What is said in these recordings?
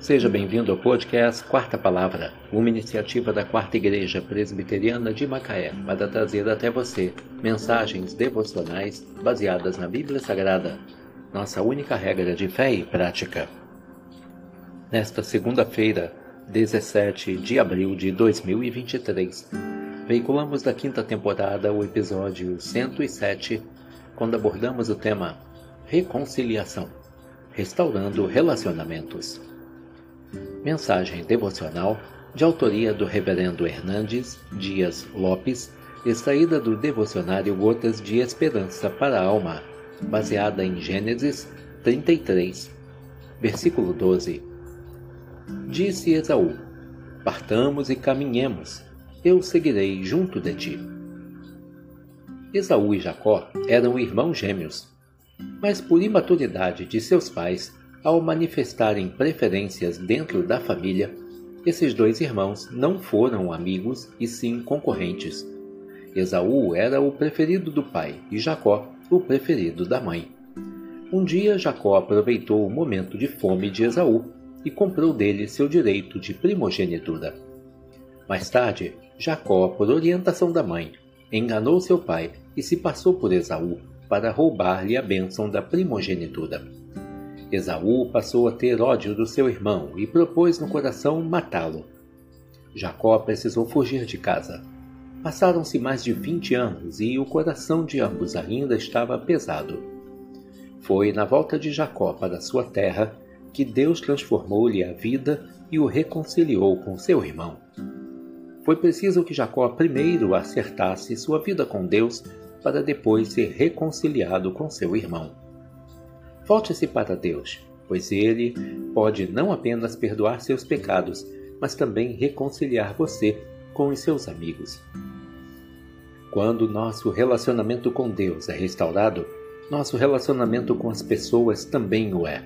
Seja bem-vindo ao podcast Quarta Palavra, uma iniciativa da Quarta Igreja Presbiteriana de Macaé para trazer até você mensagens devocionais baseadas na Bíblia Sagrada, nossa única regra de fé e prática. Nesta segunda-feira, 17 de abril de 2023, veiculamos da quinta temporada o episódio 107, quando abordamos o tema Reconciliação Restaurando Relacionamentos. Mensagem devocional de autoria do Reverendo Hernandes Dias Lopes, extraída do devocionário Gotas de Esperança para a Alma, baseada em Gênesis 33, versículo 12. Disse Esaú: Partamos e caminhemos, eu seguirei junto de ti. Esaú e Jacó eram irmãos gêmeos, mas por imaturidade de seus pais, ao manifestarem preferências dentro da família, esses dois irmãos não foram amigos e sim concorrentes. Esaú era o preferido do pai e Jacó o preferido da mãe. Um dia Jacó aproveitou o momento de fome de Esaú e comprou dele seu direito de primogenitura. Mais tarde, Jacó, por orientação da mãe, enganou seu pai e se passou por Esaú para roubar-lhe a bênção da primogenitura. Esaú passou a ter ódio do seu irmão e propôs no coração matá-lo. Jacó precisou fugir de casa. Passaram-se mais de vinte anos e o coração de ambos ainda estava pesado. Foi na volta de Jacó para sua terra que Deus transformou-lhe a vida e o reconciliou com seu irmão. Foi preciso que Jacó primeiro acertasse sua vida com Deus para depois ser reconciliado com seu irmão. Volte-se para Deus, pois Ele pode não apenas perdoar seus pecados, mas também reconciliar você com os seus amigos. Quando nosso relacionamento com Deus é restaurado, nosso relacionamento com as pessoas também o é.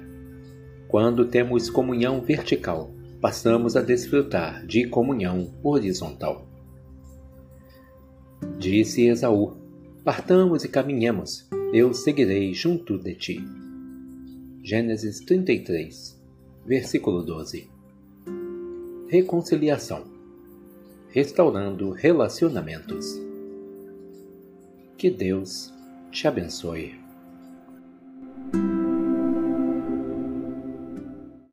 Quando temos comunhão vertical, passamos a desfrutar de comunhão horizontal. Disse Esaú: Partamos e caminhemos, eu seguirei junto de ti. Gênesis 33, versículo 12. Reconciliação restaurando relacionamentos. Que Deus te abençoe.